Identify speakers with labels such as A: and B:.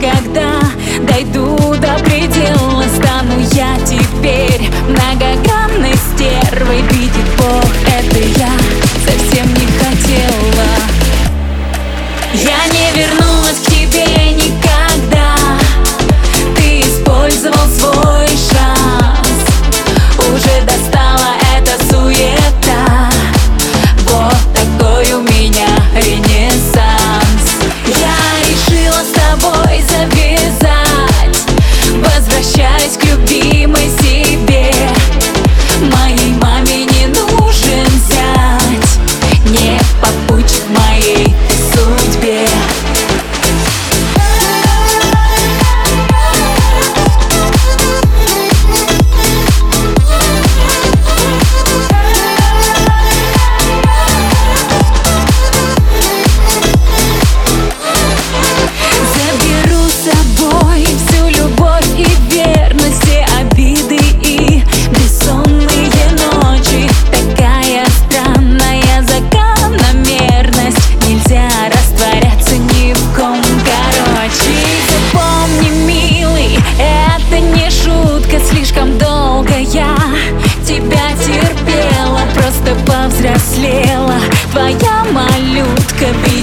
A: когда дойду до предела Стану я теперь многогранной стервой. Видит Бог, это я совсем не хотела. Я не вернусь. повзрослела Твоя малютка без